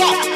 up.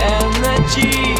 Empathy